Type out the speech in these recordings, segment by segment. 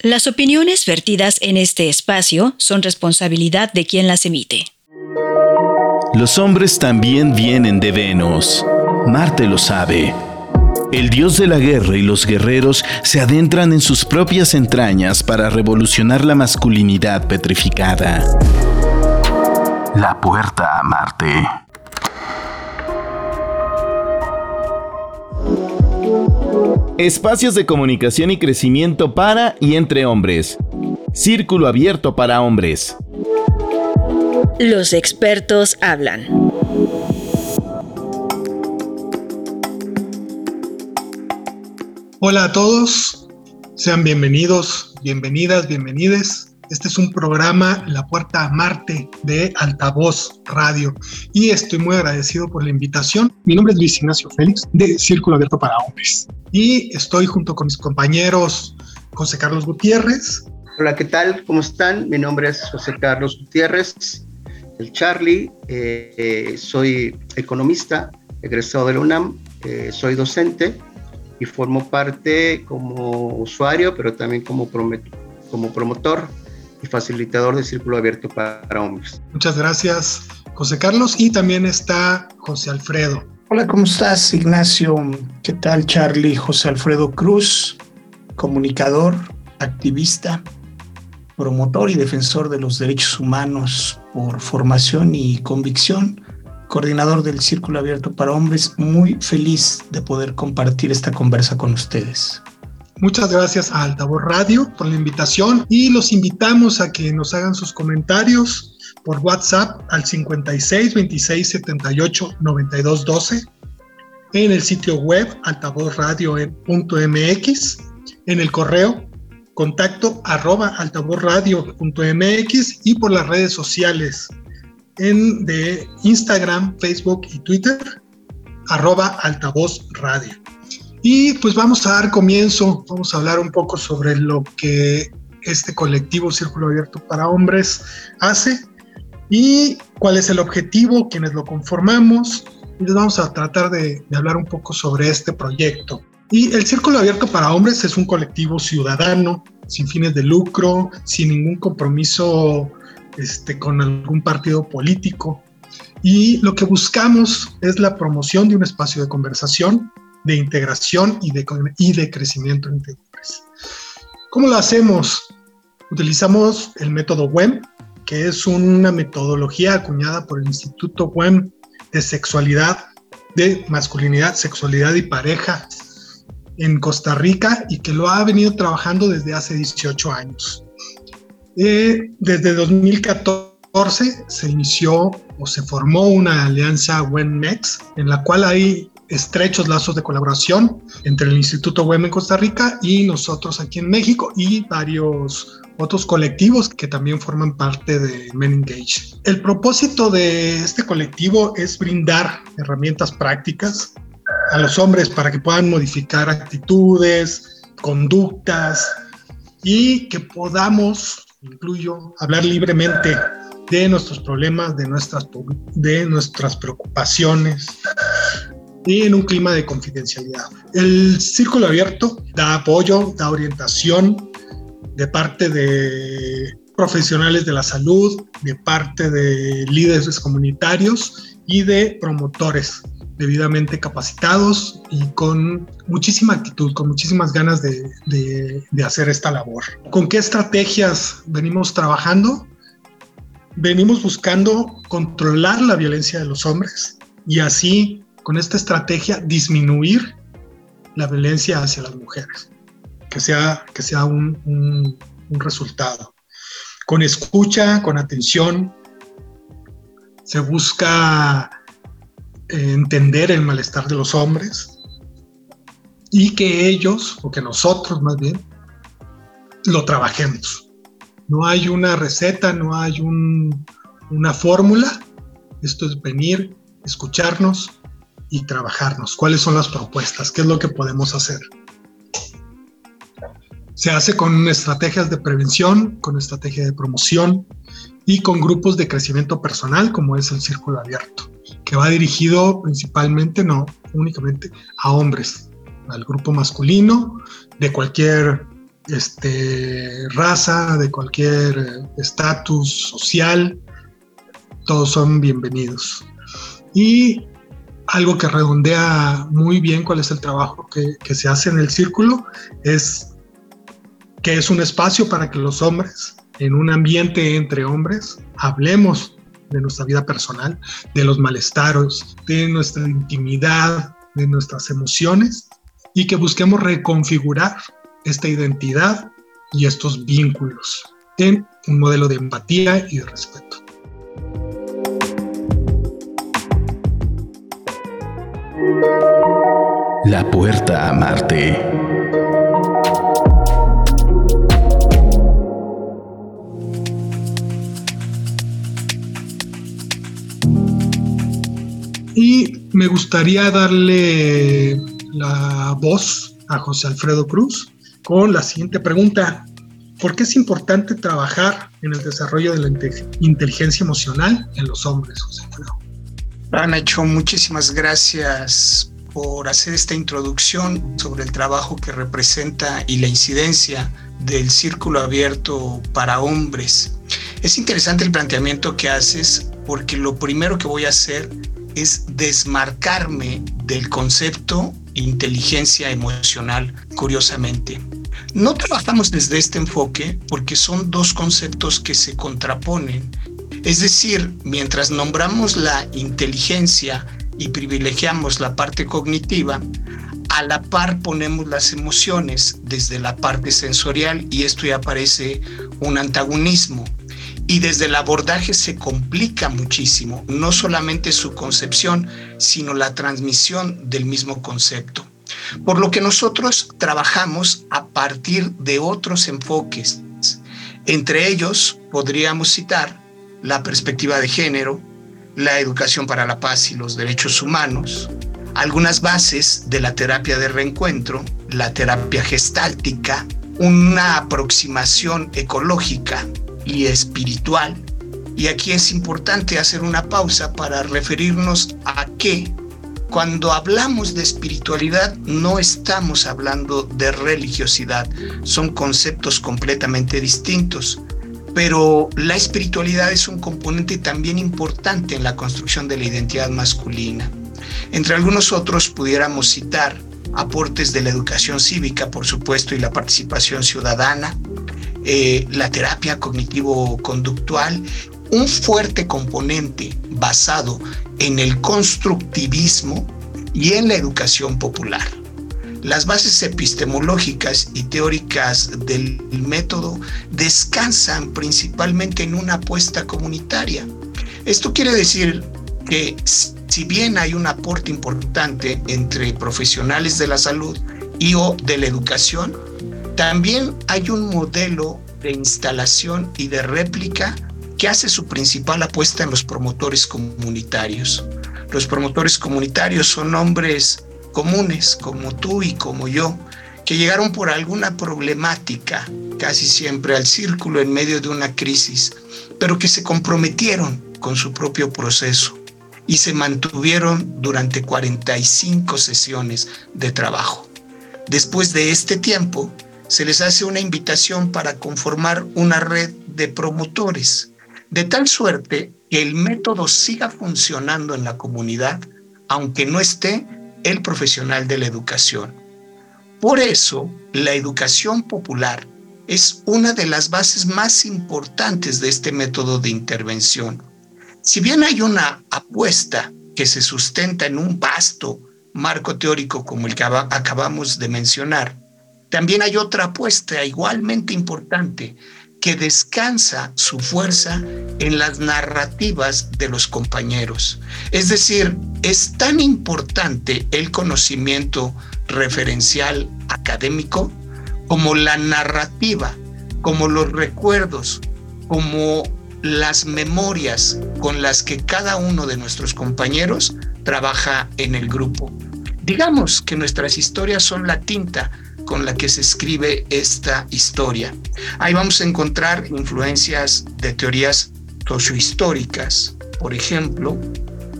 Las opiniones vertidas en este espacio son responsabilidad de quien las emite. Los hombres también vienen de Venus. Marte lo sabe. El dios de la guerra y los guerreros se adentran en sus propias entrañas para revolucionar la masculinidad petrificada. La puerta a Marte. Espacios de comunicación y crecimiento para y entre hombres. Círculo abierto para hombres. Los expertos hablan. Hola a todos, sean bienvenidos, bienvenidas, bienvenides este es un programa La Puerta a Marte de Altavoz Radio y estoy muy agradecido por la invitación. Mi nombre es Luis Ignacio Félix de Círculo Abierto para Hombres y estoy junto con mis compañeros José Carlos Gutiérrez. Hola, ¿qué tal? ¿Cómo están? Mi nombre es José Carlos Gutiérrez, el Charlie. Eh, eh, soy economista, egresado de la UNAM, eh, soy docente y formo parte como usuario, pero también como, como promotor y facilitador de Círculo Abierto para Hombres. Muchas gracias, José Carlos. Y también está José Alfredo. Hola, ¿cómo estás, Ignacio? ¿Qué tal, Charlie? José Alfredo Cruz, comunicador, activista, promotor y defensor de los derechos humanos por formación y convicción, coordinador del Círculo Abierto para Hombres, muy feliz de poder compartir esta conversa con ustedes. Muchas gracias a Altavoz Radio por la invitación y los invitamos a que nos hagan sus comentarios por WhatsApp al 56 26 78 92 12 en el sitio web altavozradio.mx, en el correo contacto arroba altavozradio.mx y por las redes sociales en de Instagram, Facebook y Twitter arroba altavoz radio. Y pues vamos a dar comienzo, vamos a hablar un poco sobre lo que este colectivo Círculo Abierto para Hombres hace y cuál es el objetivo, quienes lo conformamos. Y les vamos a tratar de, hablar un poco sobre este proyecto. Y el Círculo Abierto para Hombres es un colectivo ciudadano, sin fines de lucro, sin ningún compromiso este, con algún partido político. Y lo que buscamos es la promoción de un espacio de conversación de integración y de, y de crecimiento entre hombres. ¿Cómo lo hacemos? Utilizamos el método WEM, que es una metodología acuñada por el Instituto WEM de Sexualidad, de Masculinidad, Sexualidad y Pareja en Costa Rica y que lo ha venido trabajando desde hace 18 años. Eh, desde 2014 se inició o se formó una alianza WEMMEX en la cual hay estrechos lazos de colaboración entre el Instituto WEM en Costa Rica y nosotros aquí en México y varios otros colectivos que también forman parte de Men Engage. El propósito de este colectivo es brindar herramientas prácticas a los hombres para que puedan modificar actitudes, conductas y que podamos, incluyo, hablar libremente de nuestros problemas, de nuestras, de nuestras preocupaciones, y en un clima de confidencialidad. El círculo abierto da apoyo, da orientación de parte de profesionales de la salud, de parte de líderes comunitarios y de promotores debidamente capacitados y con muchísima actitud, con muchísimas ganas de, de, de, hacer esta labor. ¿Con qué estrategias venimos trabajando? Venimos buscando controlar la violencia de los hombres y así con esta estrategia disminuir la violencia hacia las mujeres, que sea, que sea un, resultado. Con escucha, con atención, se busca eh, entender el malestar de los hombres y que ellos, o que nosotros más bien, lo trabajemos. No hay una receta, no hay una fórmula. Esto es venir, escucharnos, y trabajarnos. ¿Cuáles son las propuestas? ¿Qué es lo que podemos hacer? Se hace con estrategias de prevención, con estrategia de promoción y con grupos de crecimiento personal como es el Círculo Abierto, que va dirigido principalmente, no únicamente, a hombres, al grupo masculino de cualquier este, raza, de cualquier estatus social, todos son bienvenidos. Y algo que redondea muy bien cuál es el trabajo que, se hace en el círculo es que es un espacio para que los hombres, en un ambiente entre hombres, hablemos de nuestra vida personal, de los malestaros, de nuestra intimidad, de nuestras emociones y que busquemos reconfigurar esta identidad y estos vínculos en un modelo de empatía y de respeto. La puerta a Marte. Y me gustaría darle la voz a José Alfredo Cruz con la siguiente pregunta. ¿Por qué es importante trabajar en el desarrollo de la inteligencia emocional en los hombres, José Alfredo? Nacho, muchísimas gracias por hacer esta introducción sobre el trabajo que representa y la incidencia del círculo abierto para hombres. Es interesante el planteamiento que haces porque lo primero que voy a hacer es desmarcarme del concepto inteligencia emocional, curiosamente. No trabajamos desde este enfoque porque son dos conceptos que se contraponen. Es decir, mientras nombramos la inteligencia y privilegiamos la parte cognitiva, a la par ponemos las emociones desde la parte sensorial y esto ya parece un antagonismo y desde el abordaje se complica muchísimo, no solamente su concepción, sino la transmisión del mismo concepto. Por lo que nosotros trabajamos a partir de otros enfoques. Entre ellos podríamos citar la perspectiva de género, la educación para la paz y los derechos humanos, algunas bases de la terapia de reencuentro, la terapia gestáltica, una aproximación ecológica, y espiritual. Y aquí es importante hacer una pausa para referirnos a que cuando hablamos de espiritualidad no estamos hablando de religiosidad, son conceptos completamente distintos. Pero la espiritualidad es un componente también importante en la construcción de la identidad masculina. Entre algunos otros pudiéramos citar aportes de la educación cívica, por supuesto, y la participación ciudadana, eh, la terapia cognitivo-conductual, un fuerte componente basado en el constructivismo y en la educación popular. Las bases epistemológicas y teóricas del método descansan principalmente en una apuesta comunitaria. Esto quiere decir que si bien hay un aporte importante entre profesionales de la salud y o de la educación, también hay un modelo de instalación y de réplica que hace su principal apuesta en los promotores comunitarios. Los promotores comunitarios son hombres comunes como tú y como yo, que llegaron por alguna problemática, casi siempre al círculo en medio de una crisis, pero que se comprometieron con su propio proceso y se mantuvieron durante 45 sesiones de trabajo. Después de este tiempo, se les hace una invitación para conformar una red de promotores, de tal suerte que el método siga funcionando en la comunidad, aunque no esté el profesional de la educación. Por eso, la educación popular es una de las bases más importantes de este método de intervención. Si bien hay una apuesta que se sustenta en un vasto marco teórico como el que acabamos de mencionar, también hay otra apuesta igualmente importante que descansa su fuerza en las narrativas de los compañeros. Es decir, es tan importante el conocimiento referencial académico como la narrativa, como los recuerdos, como las memorias con las que cada uno de nuestros compañeros trabaja en el grupo. Digamos que nuestras historias son la tinta con la que se escribe esta historia. Ahí vamos a encontrar influencias de teorías sociohistóricas, por ejemplo,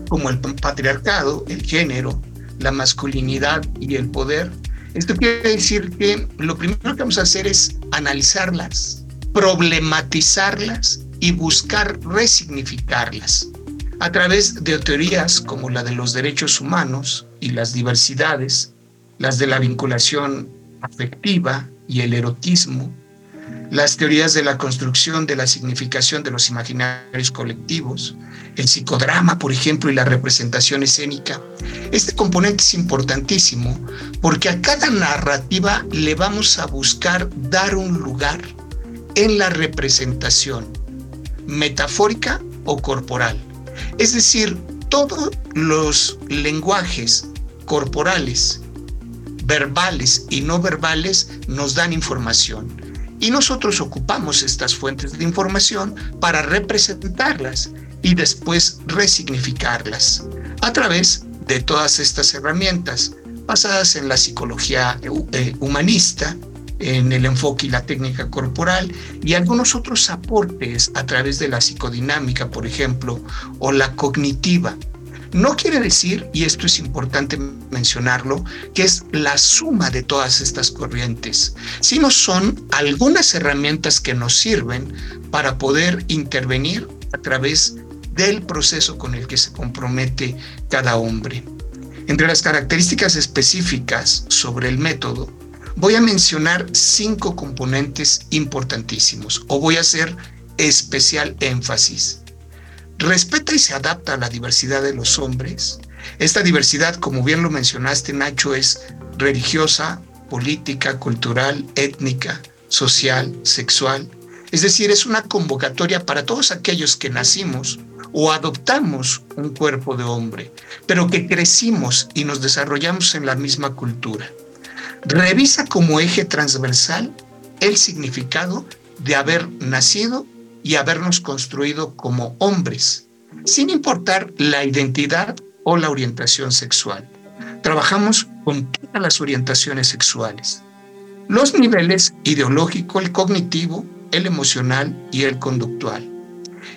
como el patriarcado, el género, la masculinidad y el poder. Esto quiere decir que lo primero que vamos a hacer es analizarlas, problematizarlas y buscar resignificarlas a través de teorías como la de los derechos humanos y las diversidades, las de la vinculación afectiva y el erotismo, las teorías de la construcción de la significación de los imaginarios colectivos, el psicodrama, por ejemplo, y la representación escénica. Este componente es importantísimo porque a cada narrativa le vamos a buscar dar un lugar en la representación metafórica o corporal. Es decir, todos los lenguajes corporales, verbales y no verbales nos dan información. Y nosotros ocupamos estas fuentes de información para representarlas y después resignificarlas a través de todas estas herramientas basadas en la psicología eh, humanista, en el enfoque y la técnica corporal y algunos otros aportes a través de la psicodinámica, por ejemplo, o la cognitiva. No quiere decir, y esto es importante mencionarlo, que es la suma de todas estas corrientes, sino son algunas herramientas que nos sirven para poder intervenir a través del proceso con el que se compromete cada hombre. Entre las características específicas sobre el método, voy a mencionar cinco componentes importantísimos o voy a hacer especial énfasis respeta y se adapta a la diversidad de los hombres. Esta diversidad, como bien lo mencionaste, Nacho, es religiosa, política, cultural, étnica, social, sexual. Es decir, es una convocatoria para todos aquellos que nacimos o adoptamos un cuerpo de hombre, pero que crecimos y nos desarrollamos en la misma cultura. Revisa como eje transversal el significado de haber nacido y habernos construido como hombres, sin importar la identidad o la orientación sexual. Trabajamos con todas las orientaciones sexuales. Los niveles ideológico, el cognitivo, el emocional y el conductual.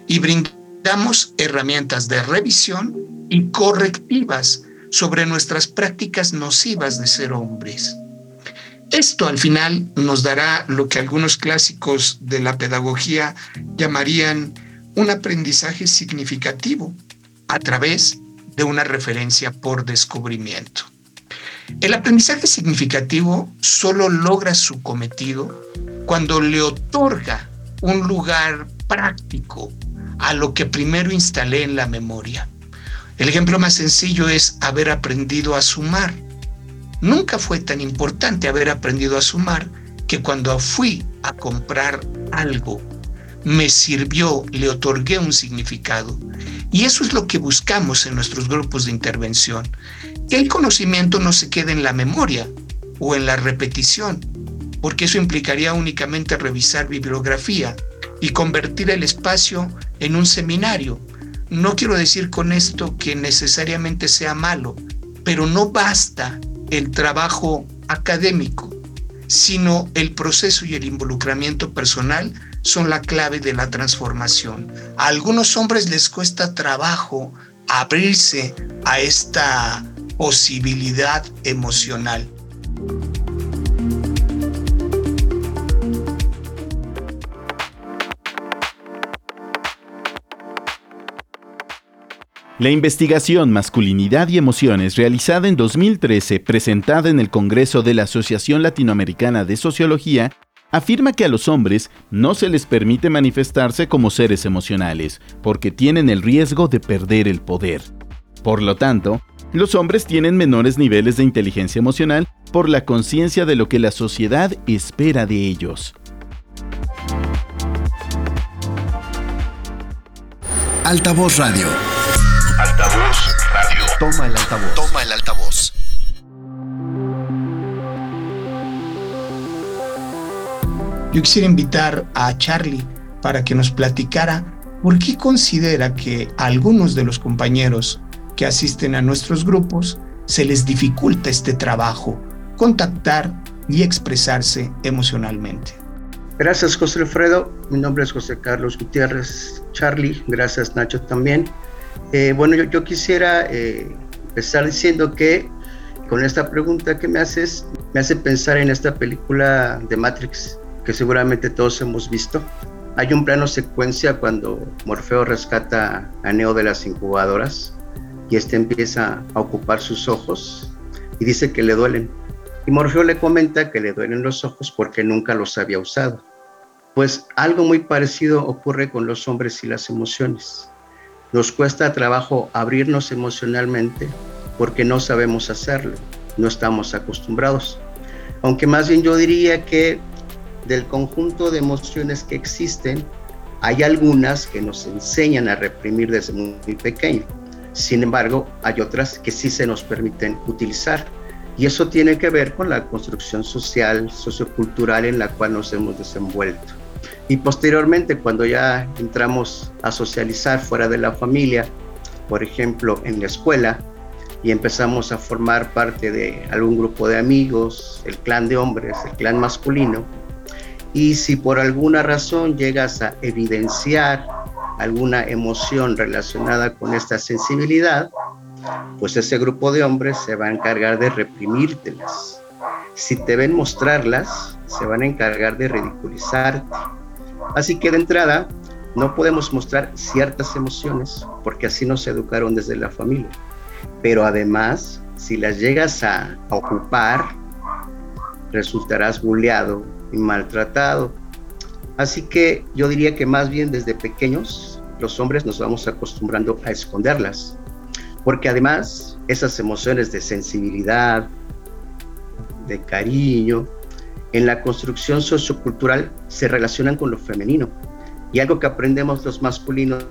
Y brindamos herramientas de revisión y correctivas sobre nuestras prácticas nocivas de ser hombres. Esto al final nos dará lo que algunos clásicos de la pedagogía llamarían un aprendizaje significativo a través de una referencia por descubrimiento. El aprendizaje significativo solo logra su cometido cuando le otorga un lugar práctico a lo que primero instalé en la memoria. El ejemplo más sencillo es haber aprendido a sumar. Nunca fue tan importante haber aprendido a sumar que cuando fui a comprar algo, me sirvió, le otorgué un significado. Y eso es lo que buscamos en nuestros grupos de intervención, que el conocimiento no se quede en la memoria o en la repetición, porque eso implicaría únicamente revisar bibliografía y convertir el espacio en un seminario. No quiero decir con esto que necesariamente sea malo, pero no basta el trabajo académico, sino el proceso y el involucramiento personal son la clave de la transformación. A algunos hombres les cuesta trabajo abrirse a esta posibilidad emocional. La investigación Masculinidad y Emociones realizada en 2013, presentada en el Congreso de la Asociación Latinoamericana de Sociología, afirma que a los hombres no se les permite manifestarse como seres emocionales, porque tienen el riesgo de perder el poder. Por lo tanto, los hombres tienen menores niveles de inteligencia emocional por la conciencia de lo que la sociedad espera de ellos. Altavoz Radio Radio. Toma el altavoz. Toma el altavoz. Yo quisiera invitar a Charlie para que nos platicara por qué considera que a algunos de los compañeros que asisten a nuestros grupos se les dificulta este trabajo, contactar y expresarse emocionalmente. Gracias José Alfredo, mi nombre es José Carlos Gutiérrez Charlie, gracias Nacho también. Eh, bueno, yo, quisiera eh, empezar diciendo que con esta pregunta que me haces, me hace pensar en esta película de Matrix, que seguramente todos hemos visto. Hay un plano secuencia cuando Morfeo rescata a Neo de las incubadoras y este empieza a ocupar sus ojos y dice que le duelen. Y Morfeo le comenta que le duelen los ojos porque nunca los había usado. Pues algo muy parecido ocurre con los hombres y las emociones. Nos cuesta trabajo abrirnos emocionalmente porque no sabemos hacerlo, no estamos acostumbrados. Aunque más bien yo diría que del conjunto de emociones que existen, hay algunas que nos enseñan a reprimir desde muy, pequeño. Sin embargo, hay otras que sí se nos permiten utilizar. Y eso tiene que ver con la construcción social, sociocultural en la cual nos hemos desenvuelto. Y posteriormente, cuando ya entramos a socializar fuera de la familia, por ejemplo, en la escuela, y empezamos a formar parte de algún grupo de amigos, el clan de hombres, el clan masculino, y si por alguna razón llegas a evidenciar alguna emoción relacionada con esta sensibilidad, pues ese grupo de hombres se va a encargar de reprimírtelas. Si te ven mostrarlas, se van a encargar de ridiculizarte. Así que de entrada, no podemos mostrar ciertas emociones porque así nos educaron desde la familia. Pero además, si las llegas a, ocupar, resultarás bulleado, y maltratado. Así que yo diría que más bien desde pequeños los hombres nos vamos acostumbrando a esconderlas, porque además esas emociones de sensibilidad, de cariño, en la construcción sociocultural se relacionan con lo femenino. Y algo que aprendemos los masculinos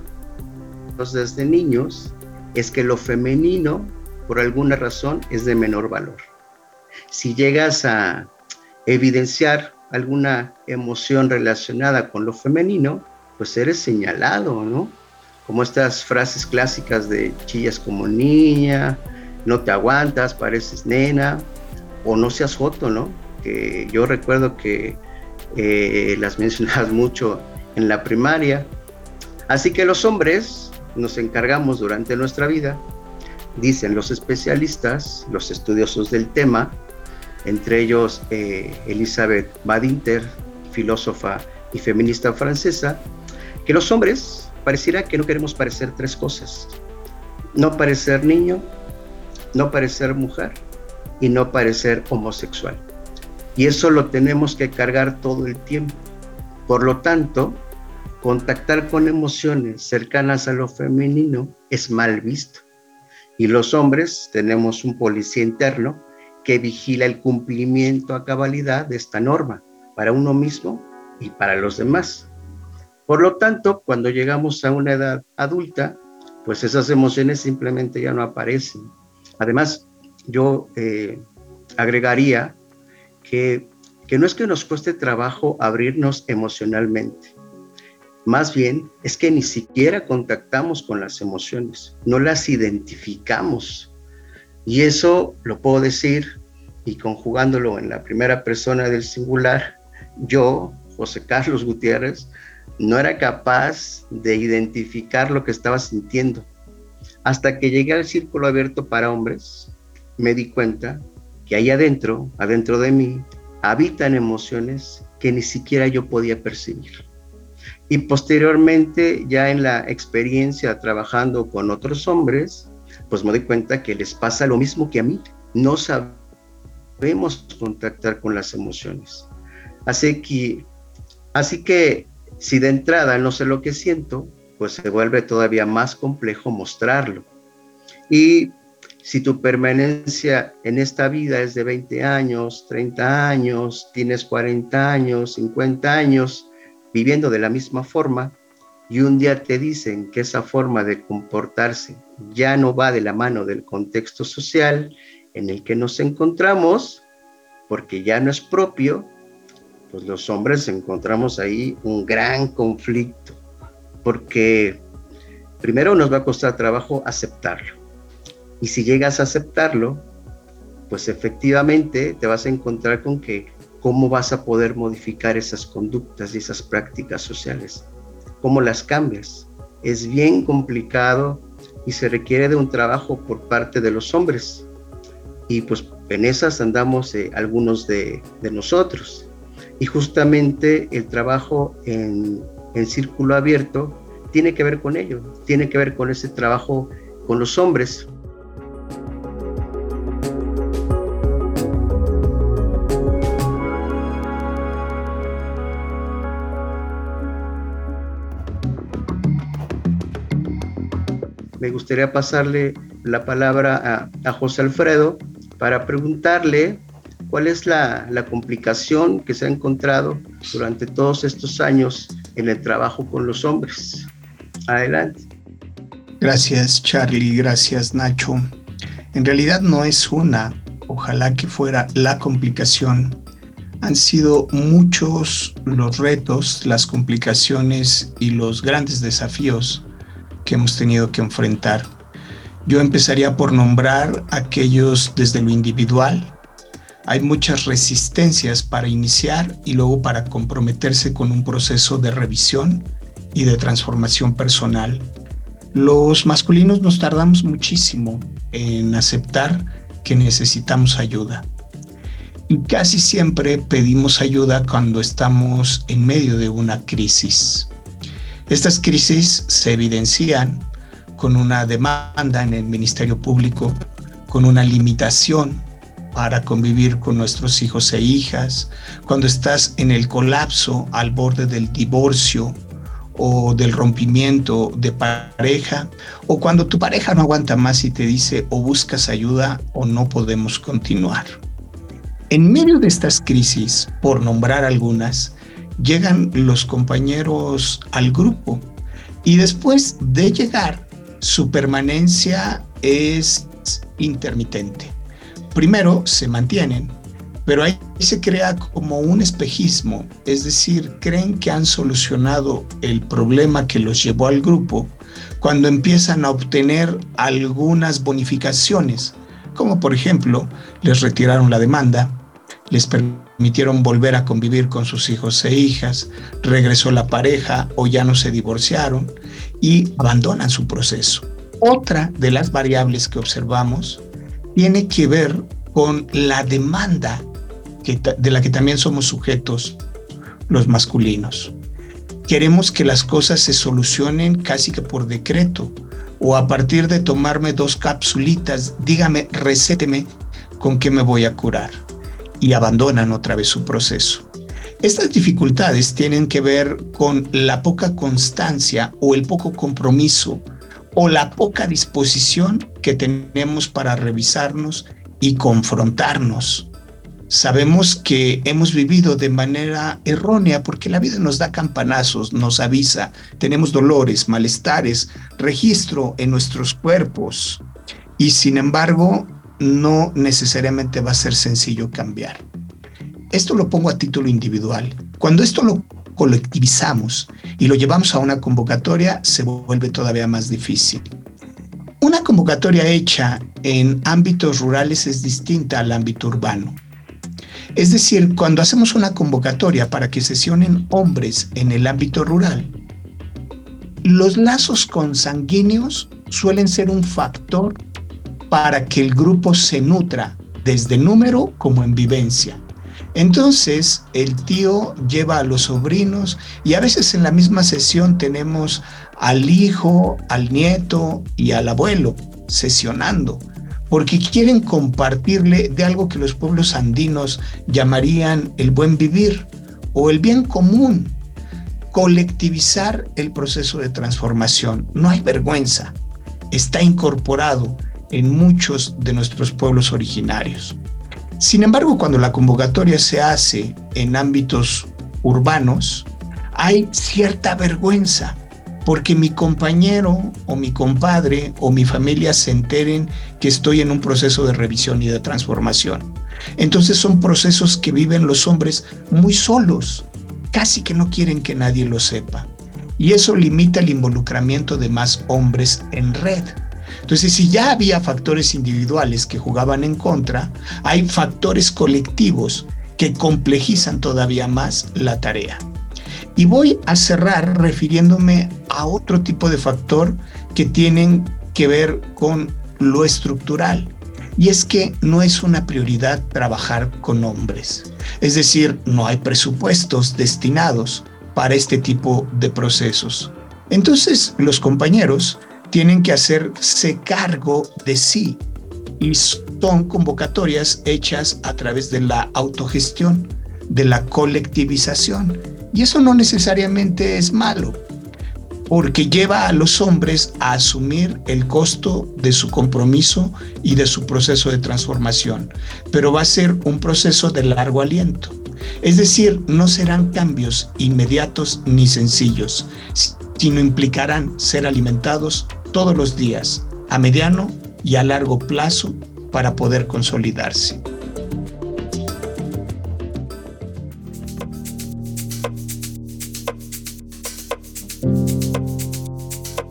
desde niños es que lo femenino, por alguna razón, es de menor valor. Si llegas a evidenciar alguna emoción relacionada con lo femenino, pues eres señalado, ¿no? Como estas frases clásicas de chillas como niña, no te aguantas, pareces nena, o no seas foto, ¿no? Que yo recuerdo que eh, las mencionabas mucho en la primaria. Así que los hombres nos encargamos durante nuestra vida, dicen los especialistas, los estudiosos del tema, entre ellos eh, Elizabeth Badinter, filósofa y feminista francesa, que los hombres pareciera que no queremos parecer tres cosas. No parecer niño, no parecer mujer y no parecer homosexual. Y eso lo tenemos que cargar todo el tiempo. Por lo tanto, contactar con emociones cercanas a lo femenino es mal visto. Y los hombres tenemos un policía interno que vigila el cumplimiento a cabalidad de esta norma para uno mismo y para los demás. Por lo tanto, cuando llegamos a una edad adulta, pues esas emociones simplemente ya no aparecen. Además, yo eh, agregaría que, no es que nos cueste trabajo abrirnos emocionalmente, más bien es que ni siquiera contactamos con las emociones, no las identificamos y eso lo puedo decir y conjugándolo en la primera persona del singular, yo, José Carlos Gutiérrez, no era capaz de identificar lo que estaba sintiendo. Hasta que llegué al círculo abierto para hombres, me di cuenta que ahí adentro, adentro de mí, habitan emociones que ni siquiera yo podía percibir. Y posteriormente, ya en la experiencia trabajando con otros hombres, pues me doy cuenta que les pasa lo mismo que a mí. No sabemos contactar con las emociones. Así que, así que si de entrada no sé lo que siento, pues se vuelve todavía más complejo mostrarlo. Y si tu permanencia en esta vida es de 20 años, 30 años, tienes 40 años, 50 años, viviendo de la misma forma, y un día te dicen que esa forma de comportarse ya no va de la mano del contexto social en el que nos encontramos, porque ya no es propio, pues los hombres encontramos ahí un gran conflicto, porque primero nos va a costar trabajo aceptarlo. Y si llegas a aceptarlo, pues efectivamente te vas a encontrar con que cómo vas a poder modificar esas conductas y esas prácticas sociales cómo las cambias. Es bien complicado y se requiere de un trabajo por parte de los hombres. Y pues en esas andamos eh, algunos de, nosotros. Y justamente el trabajo en, en círculo abierto tiene que ver con ello, tiene que ver con ese trabajo con los hombres. Me gustaría pasarle la palabra a, José Alfredo para preguntarle cuál es la, la complicación que se ha encontrado durante todos estos años en el trabajo con los hombres. Adelante. Gracias Charlie, gracias Nacho. En realidad no es una, ojalá que fuera la complicación. Han sido muchos los retos, las complicaciones y los grandes desafíos hemos tenido que enfrentar. Yo empezaría por nombrar aquellos desde lo individual. Hay muchas resistencias para iniciar y luego para comprometerse con un proceso de revisión y de transformación personal. Los masculinos nos tardamos muchísimo en aceptar que necesitamos ayuda. Y casi siempre pedimos ayuda cuando estamos en medio de una crisis. Estas crisis se evidencian con una demanda en el Ministerio Público, con una limitación para convivir con nuestros hijos e hijas, cuando estás en el colapso al borde del divorcio o del rompimiento de pareja, o cuando tu pareja no aguanta más y te dice o buscas ayuda o no podemos continuar. En medio de estas crisis, por nombrar algunas, llegan los compañeros al grupo y después de llegar, su permanencia es intermitente. Primero se mantienen, pero ahí se crea como un espejismo, es decir, creen que han solucionado el problema que los llevó al grupo cuando empiezan a obtener algunas bonificaciones, como por ejemplo les retiraron la demanda, les permitieron volver a convivir con sus hijos e hijas, regresó la pareja o ya no se divorciaron y abandonan su proceso. Otra de las variables que observamos tiene que ver con la demanda de la que también somos sujetos los masculinos. Queremos que las cosas se solucionen casi que por decreto o a partir de tomarme dos capsulitas, dígame, recéteme con qué me voy a curar y abandonan otra vez su proceso. Estas dificultades tienen que ver con la poca constancia o el poco compromiso o la poca disposición que tenemos para revisarnos y confrontarnos Sabemos que hemos vivido de manera errónea porque la vida nos da campanazos, nos avisa, tenemos dolores, malestares, registro en nuestros cuerpos y sin embargo no necesariamente va a ser sencillo cambiar. Esto lo pongo a título individual. Cuando esto lo colectivizamos y lo llevamos a una convocatoria, se vuelve todavía más difícil. Una convocatoria hecha en ámbitos rurales es distinta al ámbito urbano. Es decir, cuando hacemos una convocatoria para que sesionen hombres en el ámbito rural, los lazos consanguíneos suelen ser un factor para que el grupo se nutra desde número como en vivencia. Entonces, el tío lleva a los sobrinos y a veces en la misma sesión tenemos al hijo, al nieto y al abuelo sesionando porque quieren compartirle de algo que los pueblos andinos llamarían el buen vivir o el bien común, colectivizar el proceso de transformación. No hay vergüenza, está incorporado en muchos de nuestros pueblos originarios. Sin embargo, cuando la convocatoria se hace en ámbitos urbanos, hay cierta vergüenza porque mi compañero o mi compadre o mi familia se enteren que estoy en un proceso de revisión y de transformación. Entonces son procesos que viven los hombres muy solos, casi que no quieren que nadie lo sepa. Y eso limita el involucramiento de más hombres en red. Entonces, si ya había factores individuales que jugaban en contra, hay factores colectivos que complejizan todavía más la tarea. Y voy a cerrar refiriéndome a otro tipo de factor que tienen que ver con lo estructural. Y es que no es una prioridad trabajar con hombres. Es decir, no hay presupuestos destinados para este tipo de procesos. Entonces, los compañeros tienen que hacerse cargo de sí y son convocatorias hechas a través de la autogestión, de la colectivización. Y eso no necesariamente es malo, porque lleva a los hombres a asumir el costo de su compromiso y de su proceso de transformación, pero va a ser un proceso de largo aliento. Es decir, no serán cambios inmediatos ni sencillos, sino implicarán ser alimentados todos los días, a mediano y a largo plazo para poder consolidarse.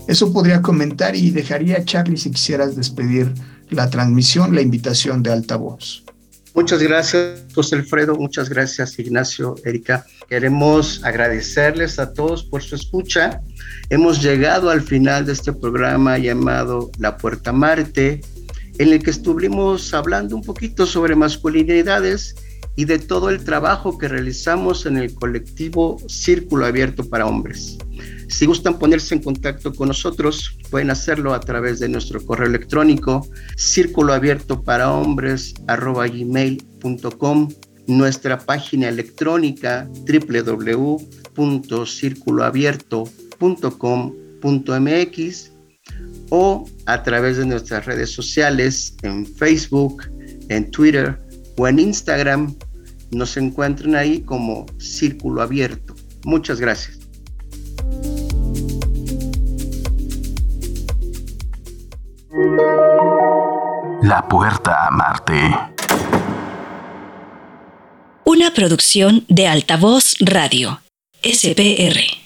Eso podría comentar y dejaría, Charlie, si quisieras despedir la transmisión, la invitación de altavoz. Muchas gracias, José Alfredo. Muchas gracias, Ignacio, Erika. Queremos agradecerles a todos por su escucha. Hemos llegado al final de este programa llamado La Puerta Marte, en el que estuvimos hablando un poquito sobre masculinidades y de todo el trabajo que realizamos en el colectivo Círculo Abierto para Hombres. Si gustan ponerse en contacto con nosotros, pueden hacerlo a través de nuestro correo electrónico círculo abierto para hombres gmail.com, nuestra página electrónica www.circuloabierto.com.mx o a través de nuestras redes sociales en Facebook, en Twitter o en Instagram. Nos encuentran ahí como Círculo Abierto. Muchas gracias. La puerta a Marte. Una producción de Altavoz Radio. SPR.